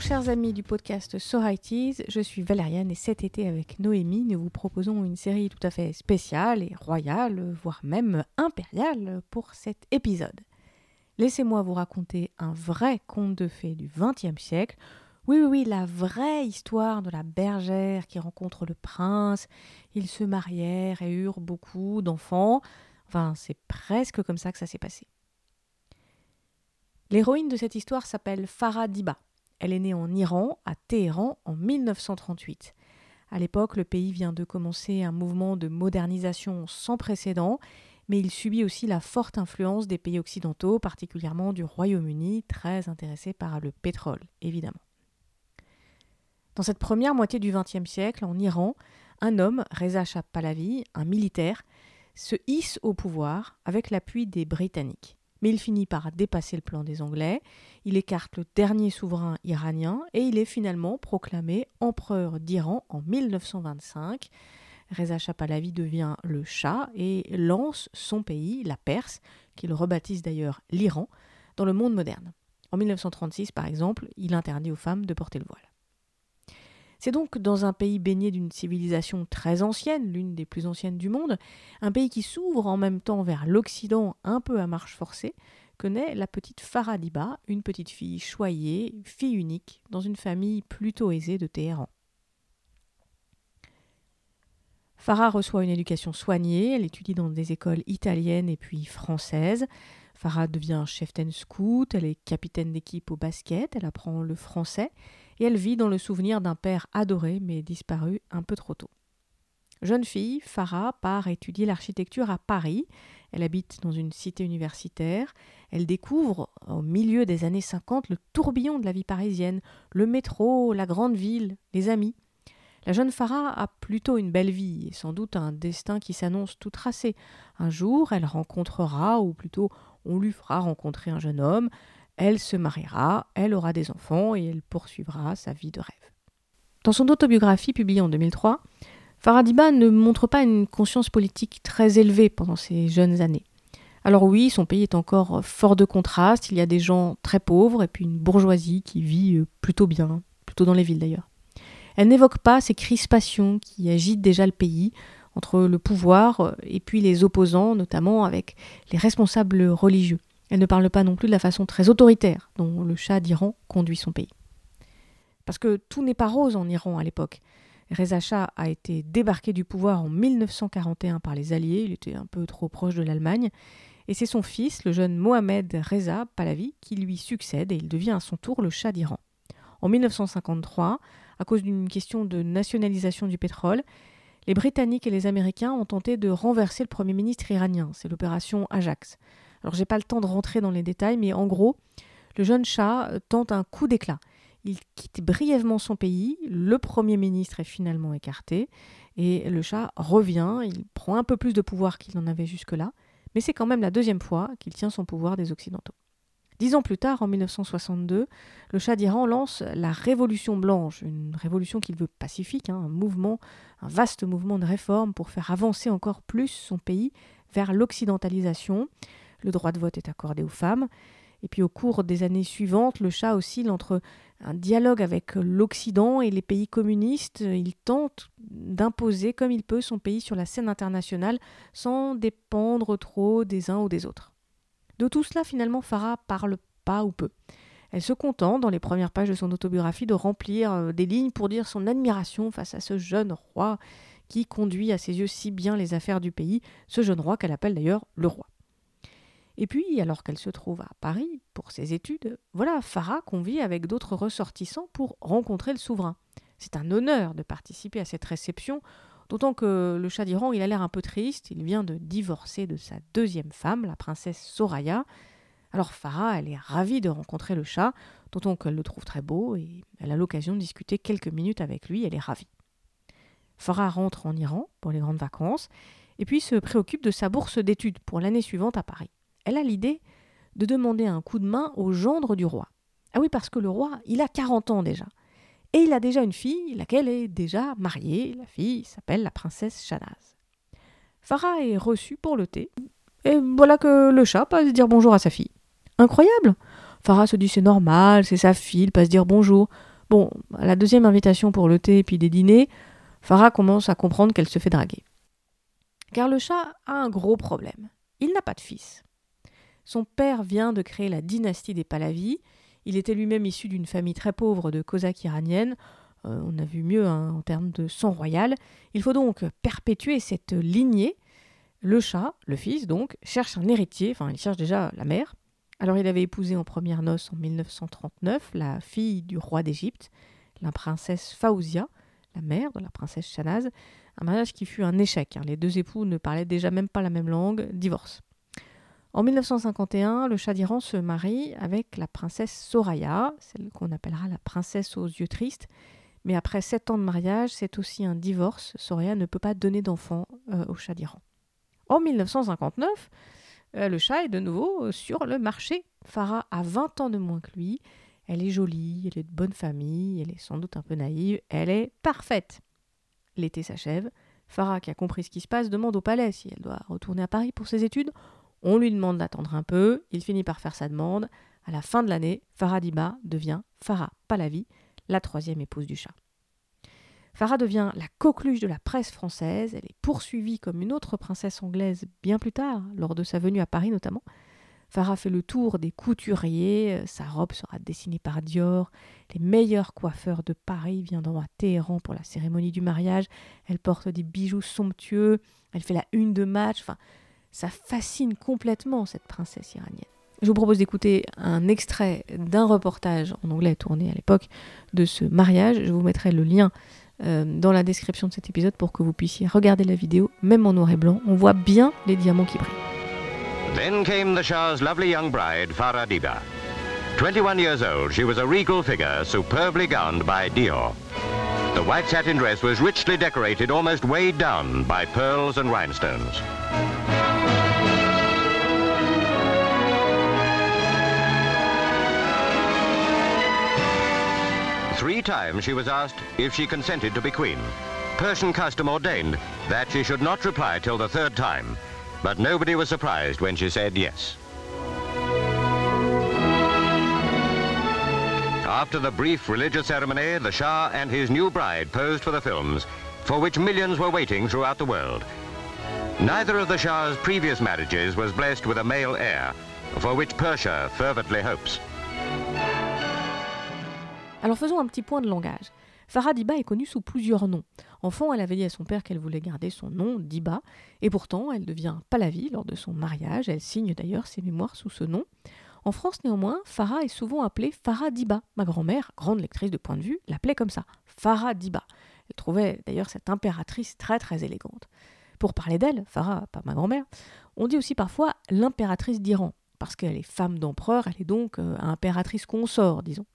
Chers amis du podcast So Teas, je suis Valériane et cet été avec Noémie, nous vous proposons une série tout à fait spéciale et royale, voire même impériale pour cet épisode. Laissez-moi vous raconter un vrai conte de fées du XXe siècle. Oui, oui, oui, la vraie histoire de la bergère qui rencontre le prince. Ils se marièrent et eurent beaucoup d'enfants. Enfin, c'est presque comme ça que ça s'est passé. L'héroïne de cette histoire s'appelle Farah Diba. Elle est née en Iran, à Téhéran, en 1938. À l'époque, le pays vient de commencer un mouvement de modernisation sans précédent, mais il subit aussi la forte influence des pays occidentaux, particulièrement du Royaume-Uni, très intéressé par le pétrole, évidemment. Dans cette première moitié du XXe siècle, en Iran, un homme, Reza Shah Pahlavi, un militaire, se hisse au pouvoir avec l'appui des Britanniques. Mais il finit par dépasser le plan des Anglais, il écarte le dernier souverain iranien et il est finalement proclamé empereur d'Iran en 1925. Reza Shah Pahlavi devient le Shah et lance son pays, la Perse, qu'il rebaptise d'ailleurs l'Iran, dans le monde moderne. En 1936, par exemple, il interdit aux femmes de porter le voile. C'est donc dans un pays baigné d'une civilisation très ancienne, l'une des plus anciennes du monde, un pays qui s'ouvre en même temps vers l'Occident un peu à marche forcée, que naît la petite Faradiba, une petite fille choyée, fille unique, dans une famille plutôt aisée de Téhéran. Farah reçoit une éducation soignée, elle étudie dans des écoles italiennes et puis françaises. Farah devient chef scout, elle est capitaine d'équipe au basket, elle apprend le français et elle vit dans le souvenir d'un père adoré mais disparu un peu trop tôt. Jeune fille, Farah part étudier l'architecture à Paris. Elle habite dans une cité universitaire. Elle découvre, au milieu des années 50, le tourbillon de la vie parisienne, le métro, la grande ville, les amis. La jeune Farah a plutôt une belle vie et sans doute un destin qui s'annonce tout tracé. Un jour, elle rencontrera, ou plutôt on lui fera rencontrer un jeune homme, elle se mariera, elle aura des enfants et elle poursuivra sa vie de rêve. Dans son autobiographie publiée en 2003, Faradiba ne montre pas une conscience politique très élevée pendant ses jeunes années. Alors oui, son pays est encore fort de contraste, il y a des gens très pauvres et puis une bourgeoisie qui vit euh, plutôt bien, plutôt dans les villes d'ailleurs. Elle n'évoque pas ces crispations qui agitent déjà le pays entre le pouvoir euh, et puis les opposants, notamment avec les responsables religieux. Elle ne parle pas non plus de la façon très autoritaire dont le Shah d'Iran conduit son pays. Parce que tout n'est pas rose en Iran à l'époque. Reza Shah a été débarqué du pouvoir en 1941 par les Alliés, il était un peu trop proche de l'Allemagne, et c'est son fils, le jeune Mohamed Reza Pahlavi, qui lui succède et il devient à son tour le Shah d'Iran. En 1953, à cause d'une question de nationalisation du pétrole, les Britanniques et les Américains ont tenté de renverser le Premier ministre iranien, c'est l'opération Ajax. Alors j'ai pas le temps de rentrer dans les détails, mais en gros, le jeune Shah tente un coup d'éclat. Il quitte brièvement son pays, le Premier ministre est finalement écarté, et le Shah revient, il prend un peu plus de pouvoir qu'il n'en avait jusque-là, mais c'est quand même la deuxième fois qu'il tient son pouvoir des Occidentaux. Dix ans plus tard, en 1962, le Shah d'Iran lance la Révolution blanche, une révolution qu'il veut pacifique, hein, un mouvement, un vaste mouvement de réforme pour faire avancer encore plus son pays vers l'occidentalisation. Le droit de vote est accordé aux femmes. Et puis au cours des années suivantes, le Shah oscille entre un dialogue avec l'Occident et les pays communistes. Il tente d'imposer comme il peut son pays sur la scène internationale sans dépendre trop des uns ou des autres. De tout cela, finalement, Farah parle pas ou peu. Elle se contente, dans les premières pages de son autobiographie, de remplir euh, des lignes pour dire son admiration face à ce jeune roi qui conduit à ses yeux si bien les affaires du pays, ce jeune roi qu'elle appelle d'ailleurs le roi. Et puis, alors qu'elle se trouve à Paris pour ses études, voilà Farah convie avec d'autres ressortissants pour rencontrer le souverain. C'est un honneur de participer à cette réception D'autant que le chat d'Iran, il a l'air un peu triste, il vient de divorcer de sa deuxième femme, la princesse Soraya. Alors Farah, elle est ravie de rencontrer le chat, d'autant qu'elle le trouve très beau et elle a l'occasion de discuter quelques minutes avec lui, elle est ravie. Farah rentre en Iran pour les grandes vacances et puis se préoccupe de sa bourse d'études pour l'année suivante à Paris. Elle a l'idée de demander un coup de main au gendre du roi. Ah oui, parce que le roi, il a 40 ans déjà. Et il a déjà une fille, laquelle est déjà mariée. La fille s'appelle la princesse Shanaz. Farah est reçue pour le thé. Et voilà que le chat passe dire bonjour à sa fille. Incroyable Farah se dit c'est normal, c'est sa fille, elle passe dire bonjour. Bon, à la deuxième invitation pour le thé et puis des dîners, Farah commence à comprendre qu'elle se fait draguer. Car le chat a un gros problème. Il n'a pas de fils. Son père vient de créer la dynastie des Pahlavis. Il était lui-même issu d'une famille très pauvre de Cosaques iraniennes. Euh, on a vu mieux hein, en termes de sang royal. Il faut donc perpétuer cette lignée. Le chat, le fils donc, cherche un héritier, enfin il cherche déjà la mère. Alors il avait épousé en première noce en 1939 la fille du roi d'Égypte, la princesse Faouzia, la mère de la princesse Shanaz, un mariage qui fut un échec. Hein. Les deux époux ne parlaient déjà même pas la même langue, divorce. En 1951, le Shah d'Iran se marie avec la princesse Soraya, celle qu'on appellera la princesse aux yeux tristes. Mais après sept ans de mariage, c'est aussi un divorce. Soraya ne peut pas donner d'enfant euh, au Shah d'Iran. En 1959, euh, le chat est de nouveau euh, sur le marché. Farah a 20 ans de moins que lui. Elle est jolie, elle est de bonne famille, elle est sans doute un peu naïve, elle est parfaite. L'été s'achève. Farah, qui a compris ce qui se passe, demande au palais si elle doit retourner à Paris pour ses études. On lui demande d'attendre un peu. Il finit par faire sa demande. À la fin de l'année, Farah Diba devient Farah Pahlavi, la troisième épouse du chat. Farah devient la coqueluche de la presse française. Elle est poursuivie comme une autre princesse anglaise bien plus tard, lors de sa venue à Paris notamment. Farah fait le tour des couturiers, sa robe sera dessinée par Dior, les meilleurs coiffeurs de Paris viendront à Téhéran pour la cérémonie du mariage, elle porte des bijoux somptueux, elle fait la une de match, enfin, ça fascine complètement cette princesse iranienne. Je vous propose d'écouter un extrait d'un reportage en anglais tourné à l'époque de ce mariage. Je vous mettrai le lien euh, dans la description de cet épisode pour que vous puissiez regarder la vidéo, même en noir et blanc. On voit bien les diamants qui brillent. Then came the Shah's lovely young bride, Farah Diba. 21 years old, she was a regal figure, superbly gowned by Dior. The white satin dress was richly decorated, almost weighed down by pearls and rhinestones. Three times she was asked if she consented to be queen. Persian custom ordained that she should not reply till the third time, but nobody was surprised when she said yes. After the brief religious ceremony, the Shah and his new bride posed for the films, for which millions were waiting throughout the world. Neither of the Shah's previous marriages was blessed with a male heir, for which Persia fervently hopes. Alors faisons un petit point de langage. Farah Diba est connue sous plusieurs noms. Enfant, elle avait dit à son père qu'elle voulait garder son nom, Diba, et pourtant elle devient Pahlavi lors de son mariage. Elle signe d'ailleurs ses mémoires sous ce nom. En France, néanmoins, Farah est souvent appelée Farah Diba. Ma grand-mère, grande lectrice de point de vue, l'appelait comme ça, Farah Diba. Elle trouvait d'ailleurs cette impératrice très très élégante. Pour parler d'elle, Farah, pas ma grand-mère, on dit aussi parfois l'impératrice d'Iran, parce qu'elle est femme d'empereur, elle est donc euh, impératrice consort, disons.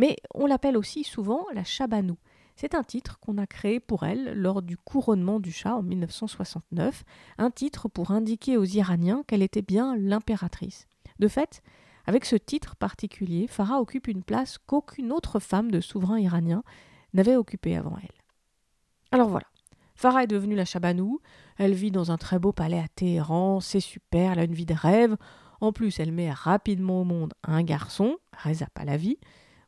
Mais on l'appelle aussi souvent la Chabanou. C'est un titre qu'on a créé pour elle lors du couronnement du Shah en 1969, un titre pour indiquer aux Iraniens qu'elle était bien l'impératrice. De fait, avec ce titre particulier, Farah occupe une place qu'aucune autre femme de souverain iranien n'avait occupée avant elle. Alors voilà, Farah est devenue la Chabanou, elle vit dans un très beau palais à Téhéran, c'est super, elle a une vie de rêve, en plus elle met rapidement au monde un garçon, Reza Pahlavi,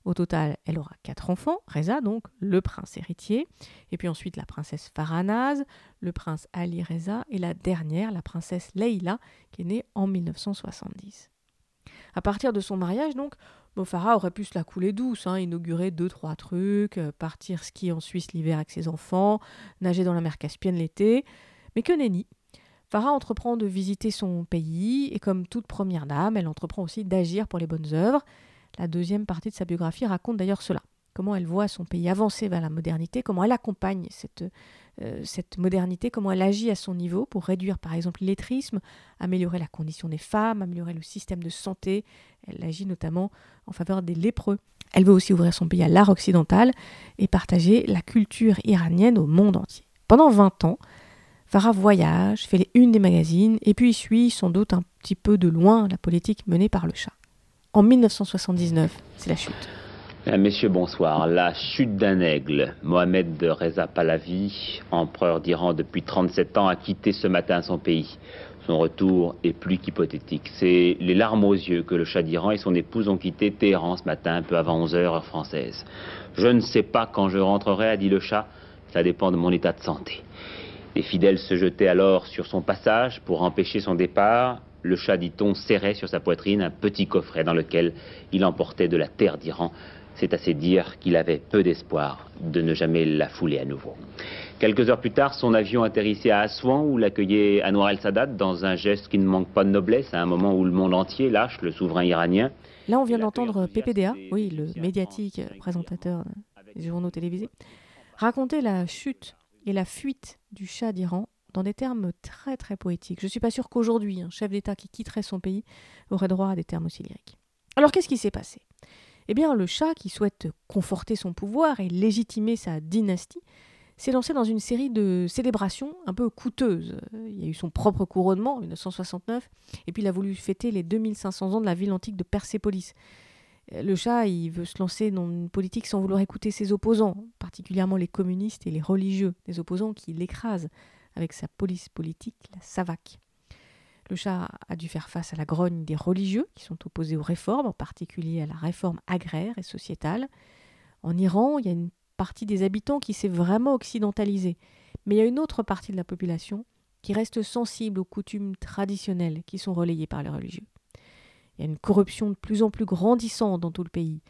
au total, elle aura quatre enfants, Reza donc, le prince héritier, et puis ensuite la princesse Faranaz, le prince Ali Reza, et la dernière, la princesse Leila, qui est née en 1970. À partir de son mariage, donc, Farah aurait pu se la couler douce, hein, inaugurer deux, trois trucs, euh, partir skier en Suisse l'hiver avec ses enfants, nager dans la mer Caspienne l'été. Mais que nenni Farah entreprend de visiter son pays, et comme toute première dame, elle entreprend aussi d'agir pour les bonnes œuvres. La deuxième partie de sa biographie raconte d'ailleurs cela. Comment elle voit son pays avancer vers la modernité, comment elle accompagne cette, euh, cette modernité, comment elle agit à son niveau pour réduire par exemple l'illettrisme, améliorer la condition des femmes, améliorer le système de santé. Elle agit notamment en faveur des lépreux. Elle veut aussi ouvrir son pays à l'art occidental et partager la culture iranienne au monde entier. Pendant 20 ans, Farah voyage, fait les unes des magazines et puis suit sans doute un petit peu de loin la politique menée par le chat. En 1979, c'est la chute. Eh, messieurs, bonsoir. La chute d'un aigle. Mohamed de Reza Pahlavi, empereur d'Iran depuis 37 ans, a quitté ce matin son pays. Son retour est plus qu'hypothétique. C'est les larmes aux yeux que le Shah d'Iran et son épouse ont quitté Téhéran ce matin, un peu avant 11 h heure française. Je ne sais pas quand je rentrerai, a dit le Shah. Ça dépend de mon état de santé. Les fidèles se jetaient alors sur son passage pour empêcher son départ. Le Shah, dit-on, serrait sur sa poitrine un petit coffret dans lequel il emportait de la terre d'Iran c'est assez dire qu'il avait peu d'espoir de ne jamais la fouler à nouveau. Quelques heures plus tard, son avion atterrissait à Assouan où l'accueillait Anwar el-Sadat dans un geste qui ne manque pas de noblesse à un moment où le monde entier lâche le souverain iranien. Là, on vient d'entendre PPDA, oui, le médiatique présentateur des journaux télévisés, raconter la chute et la fuite du Shah d'Iran dans des termes très très poétiques. Je ne suis pas sûr qu'aujourd'hui, un chef d'État qui quitterait son pays aurait droit à des termes aussi lyriques. Alors qu'est-ce qui s'est passé? Eh bien, le chat, qui souhaite conforter son pouvoir et légitimer sa dynastie, s'est lancé dans une série de célébrations un peu coûteuses. Il y a eu son propre couronnement en 1969, et puis il a voulu fêter les 2500 ans de la ville antique de Persépolis. Le chat, il veut se lancer dans une politique sans vouloir écouter ses opposants, particulièrement les communistes et les religieux, des opposants qui l'écrasent avec sa police politique, la SAVAK. Le chat a dû faire face à la grogne des religieux qui sont opposés aux réformes, en particulier à la réforme agraire et sociétale. En Iran, il y a une partie des habitants qui s'est vraiment occidentalisée, mais il y a une autre partie de la population qui reste sensible aux coutumes traditionnelles qui sont relayées par les religieux. Il y a une corruption de plus en plus grandissante dans tout le pays.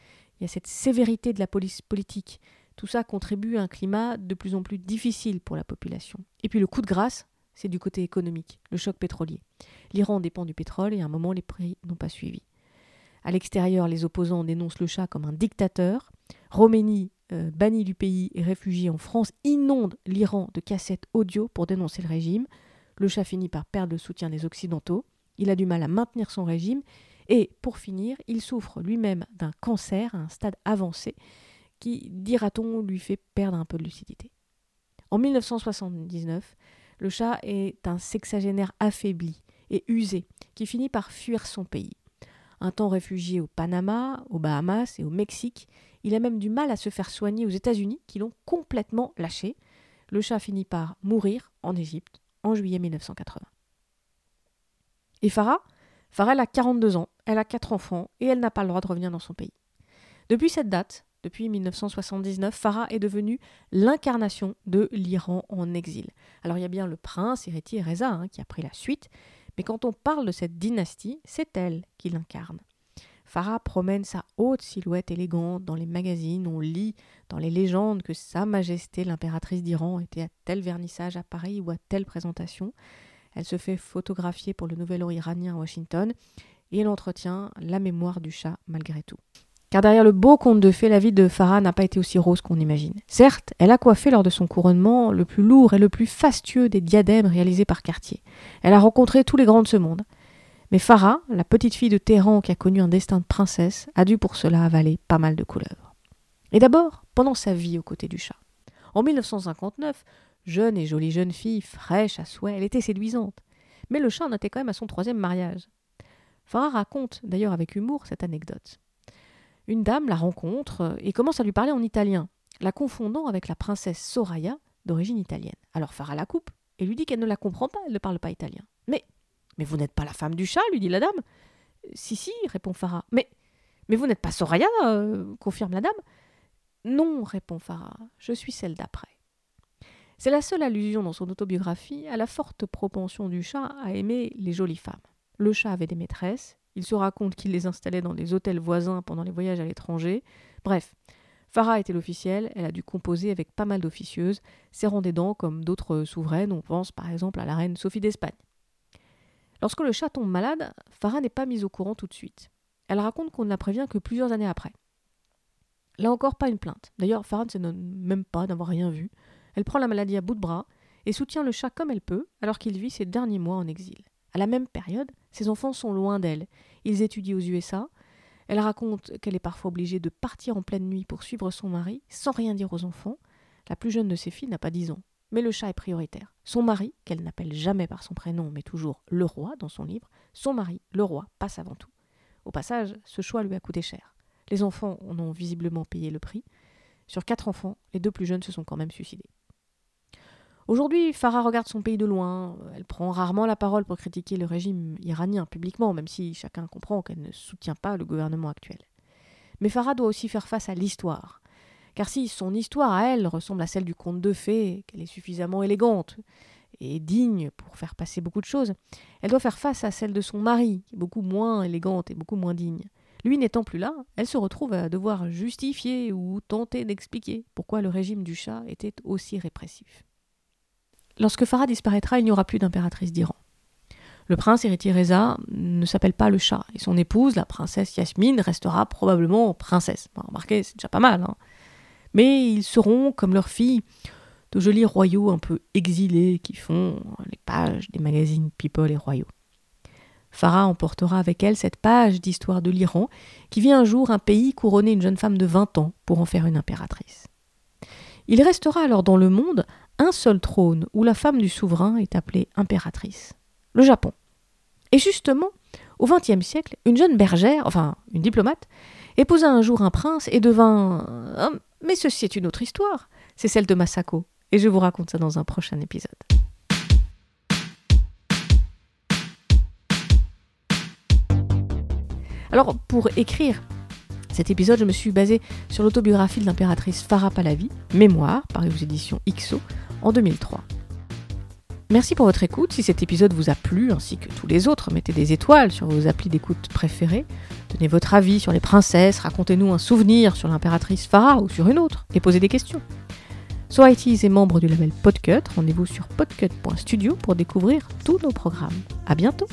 Il y a cette sévérité de la police politique. Tout ça contribue à un climat de plus en plus difficile pour la population. Et puis le coup de grâce, c'est du côté économique, le choc pétrolier. L'Iran dépend du pétrole et à un moment les prix n'ont pas suivi. À l'extérieur, les opposants dénoncent le Shah comme un dictateur. Roménie, euh, banni du pays et réfugié en France, inonde l'Iran de cassettes audio pour dénoncer le régime. Le Shah finit par perdre le soutien des Occidentaux. Il a du mal à maintenir son régime. Et pour finir, il souffre lui-même d'un cancer à un stade avancé qui, dira-t-on, lui fait perdre un peu de lucidité. En 1979, le chat est un sexagénaire affaibli et usé qui finit par fuir son pays. Un temps réfugié au Panama, aux Bahamas et au Mexique, il a même du mal à se faire soigner aux États-Unis qui l'ont complètement lâché. Le chat finit par mourir en Égypte en juillet 1980. Et Farah? Farah, elle a 42 ans, elle a 4 enfants et elle n'a pas le droit de revenir dans son pays. Depuis cette date, depuis 1979, Farah est devenue l'incarnation de l'Iran en exil. Alors il y a bien le prince héritier Reza hein, qui a pris la suite, mais quand on parle de cette dynastie, c'est elle qui l'incarne. Farah promène sa haute silhouette élégante dans les magazines, on lit dans les légendes que Sa Majesté l'impératrice d'Iran était à tel vernissage à Paris ou à telle présentation. Elle se fait photographier pour le Nouvel An iranien à Washington et elle entretient la mémoire du chat malgré tout. Car derrière le beau conte de fées, la vie de Farah n'a pas été aussi rose qu'on imagine. Certes, elle a coiffé lors de son couronnement le plus lourd et le plus fastueux des diadèmes réalisés par Cartier. Elle a rencontré tous les grands de ce monde. Mais Farah, la petite fille de Téhéran qui a connu un destin de princesse, a dû pour cela avaler pas mal de couleuvres. Et d'abord, pendant sa vie aux côtés du chat. En 1959, jeune et jolie jeune fille, fraîche à souhait, elle était séduisante. Mais le chat en était quand même à son troisième mariage. Farah raconte d'ailleurs avec humour cette anecdote une dame la rencontre euh, et commence à lui parler en italien, la confondant avec la princesse Soraya, d'origine italienne. Alors Farah la coupe et lui dit qu'elle ne la comprend pas, elle ne parle pas italien. Mais, mais vous n'êtes pas la femme du chat, lui dit la dame. Si, si, répond Farah. Mais, mais vous n'êtes pas Soraya, euh, confirme la dame. Non, répond Farah, je suis celle d'après. C'est la seule allusion dans son autobiographie à la forte propension du chat à aimer les jolies femmes. Le chat avait des maîtresses, il se raconte qu'il les installait dans des hôtels voisins pendant les voyages à l'étranger. Bref, Farah était l'officielle, elle a dû composer avec pas mal d'officieuses, serrant des dents comme d'autres souveraines, on pense par exemple à la reine Sophie d'Espagne. Lorsque le chat tombe malade, Farah n'est pas mise au courant tout de suite. Elle raconte qu'on ne la prévient que plusieurs années après. Là encore, pas une plainte. D'ailleurs, Farah ne se donne même pas d'avoir rien vu. Elle prend la maladie à bout de bras et soutient le chat comme elle peut, alors qu'il vit ses derniers mois en exil. À la même période, ses enfants sont loin d'elle. Ils étudient aux USA. Elle raconte qu'elle est parfois obligée de partir en pleine nuit pour suivre son mari, sans rien dire aux enfants. La plus jeune de ses filles n'a pas dix ans. Mais le chat est prioritaire. Son mari, qu'elle n'appelle jamais par son prénom, mais toujours le roi dans son livre, son mari, le roi, passe avant tout. Au passage, ce choix lui a coûté cher. Les enfants en ont visiblement payé le prix. Sur quatre enfants, les deux plus jeunes se sont quand même suicidés. Aujourd'hui, Farah regarde son pays de loin. Elle prend rarement la parole pour critiquer le régime iranien publiquement, même si chacun comprend qu'elle ne soutient pas le gouvernement actuel. Mais Farah doit aussi faire face à l'histoire. Car si son histoire à elle ressemble à celle du conte de fées, qu'elle est suffisamment élégante et digne pour faire passer beaucoup de choses, elle doit faire face à celle de son mari, beaucoup moins élégante et beaucoup moins digne. Lui n'étant plus là, elle se retrouve à devoir justifier ou tenter d'expliquer pourquoi le régime du chat était aussi répressif. Lorsque Farah disparaîtra, il n'y aura plus d'impératrice d'Iran. Le prince héritier Reza ne s'appelle pas le chat, et son épouse, la princesse Yasmine, restera probablement princesse. remarquez, c'est déjà pas mal. Hein. Mais ils seront, comme leur fille, de jolis royaux un peu exilés qui font les pages des magazines People et Royaux. Farah emportera avec elle cette page d'histoire de l'Iran qui vit un jour un pays couronner une jeune femme de 20 ans pour en faire une impératrice. Il restera alors dans le monde un seul trône où la femme du souverain est appelée impératrice, le Japon. Et justement, au XXe siècle, une jeune bergère, enfin une diplomate, épousa un jour un prince et devint... Mais ceci est une autre histoire, c'est celle de Masako, et je vous raconte ça dans un prochain épisode. Alors, pour écrire cet épisode, je me suis basé sur l'autobiographie de l'impératrice Farah Pahlavi, Mémoire, paru aux éditions IXO, en 2003. Merci pour votre écoute. Si cet épisode vous a plu, ainsi que tous les autres, mettez des étoiles sur vos applis d'écoute préférés. Donnez votre avis sur les princesses, racontez-nous un souvenir sur l'impératrice Farah ou sur une autre, et posez des questions. So est membre du label Podcut. Rendez-vous sur podcut.studio pour découvrir tous nos programmes. À bientôt!